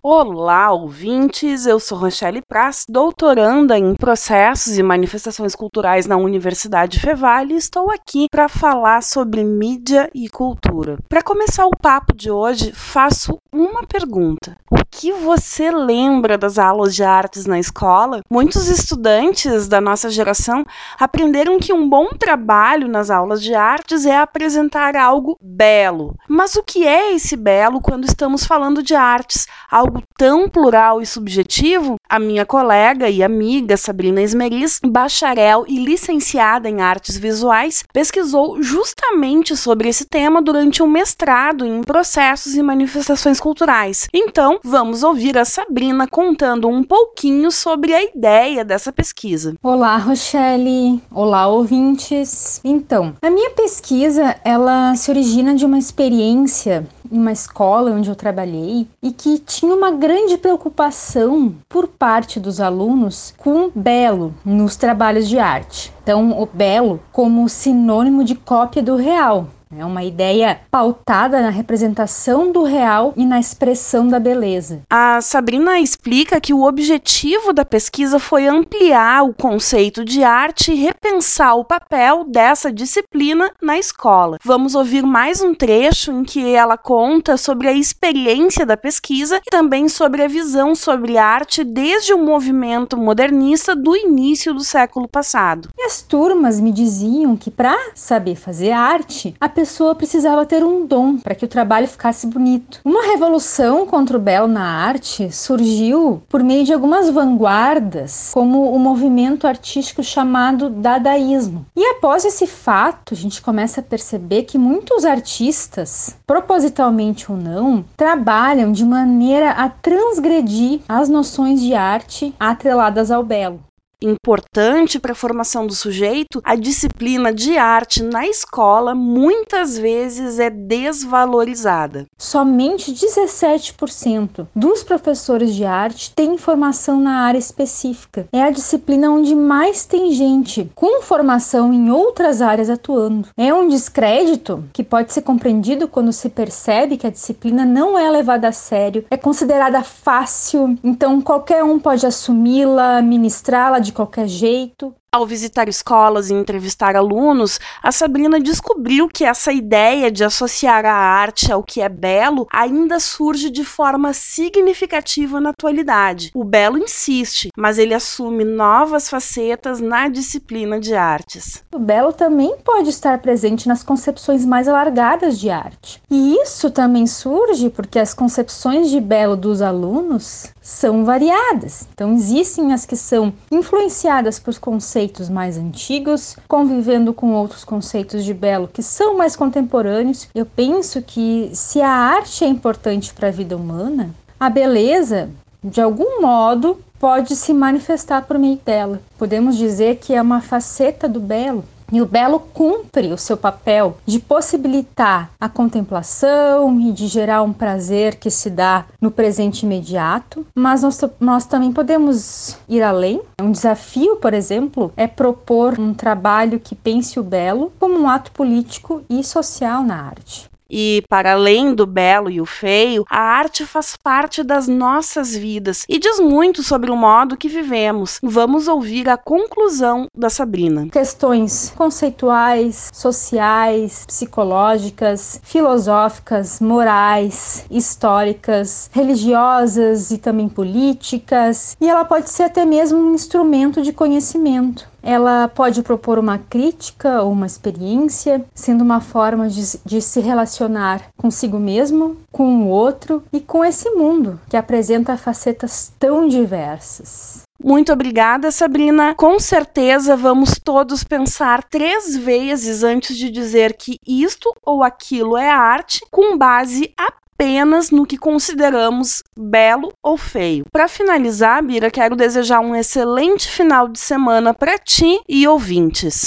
Olá, ouvintes! Eu sou Rochelle Praz, doutoranda em Processos e Manifestações Culturais na Universidade Fevale e estou aqui para falar sobre mídia e cultura. Para começar o papo de hoje, faço uma pergunta. O que você lembra das aulas de artes na escola? Muitos estudantes da nossa geração aprenderam que um bom trabalho nas aulas de artes é apresentar algo belo. Mas o que é esse belo quando estamos falando de artes? Algo algo tão plural e subjetivo, a minha colega e amiga Sabrina Esmeris, bacharel e licenciada em artes visuais, pesquisou justamente sobre esse tema durante um mestrado em processos e manifestações culturais. Então, vamos ouvir a Sabrina contando um pouquinho sobre a ideia dessa pesquisa. Olá, Rochelle. Olá, ouvintes. Então, a minha pesquisa, ela se origina de uma experiência em uma escola onde eu trabalhei e que tinha uma grande preocupação por parte dos alunos com belo nos trabalhos de arte. Então, o belo como sinônimo de cópia do real. É uma ideia pautada na representação do real e na expressão da beleza. A Sabrina explica que o objetivo da pesquisa foi ampliar o conceito de arte e repensar o papel dessa disciplina na escola. Vamos ouvir mais um trecho em que ela conta sobre a experiência da pesquisa e também sobre a visão sobre arte desde o movimento modernista do início do século passado. E as turmas me diziam que para saber fazer arte, a pessoa precisava ter um dom para que o trabalho ficasse bonito. Uma revolução contra o belo na arte surgiu por meio de algumas vanguardas, como o movimento artístico chamado dadaísmo. E após esse fato, a gente começa a perceber que muitos artistas, propositalmente ou não, trabalham de maneira a transgredir as noções de arte atreladas ao belo importante para a formação do sujeito, a disciplina de arte na escola muitas vezes é desvalorizada. Somente 17% dos professores de arte têm formação na área específica. É a disciplina onde mais tem gente com formação em outras áreas atuando. É um descrédito que pode ser compreendido quando se percebe que a disciplina não é levada a sério, é considerada fácil, então qualquer um pode assumi-la, ministrá-la de qualquer jeito. Ao visitar escolas e entrevistar alunos, a Sabrina descobriu que essa ideia de associar a arte ao que é belo ainda surge de forma significativa na atualidade. O belo insiste, mas ele assume novas facetas na disciplina de artes. O belo também pode estar presente nas concepções mais alargadas de arte. E isso também surge porque as concepções de belo dos alunos são variadas. Então, existem as que são influenciadas por conceitos conceitos mais antigos, convivendo com outros conceitos de belo que são mais contemporâneos. Eu penso que se a arte é importante para a vida humana, a beleza, de algum modo, pode se manifestar por meio dela. Podemos dizer que é uma faceta do belo. E o belo cumpre o seu papel de possibilitar a contemplação e de gerar um prazer que se dá no presente imediato, mas nós, nós também podemos ir além. Um desafio, por exemplo, é propor um trabalho que pense o belo como um ato político e social na arte. E, para além do belo e o feio, a arte faz parte das nossas vidas e diz muito sobre o modo que vivemos. Vamos ouvir a conclusão da Sabrina. Questões conceituais, sociais, psicológicas, filosóficas, morais, históricas, religiosas e também políticas, e ela pode ser até mesmo um instrumento de conhecimento. Ela pode propor uma crítica ou uma experiência, sendo uma forma de, de, se relacionar consigo mesmo, com o outro e com esse mundo que apresenta facetas tão diversas. Muito obrigada, Sabrina. Com certeza vamos todos pensar três vezes antes de dizer que isto ou aquilo é arte, com base apenas no que consideramos belo ou feio. Para finalizar, Bira, quero desejar um excelente final de semana para ti e ouvintes.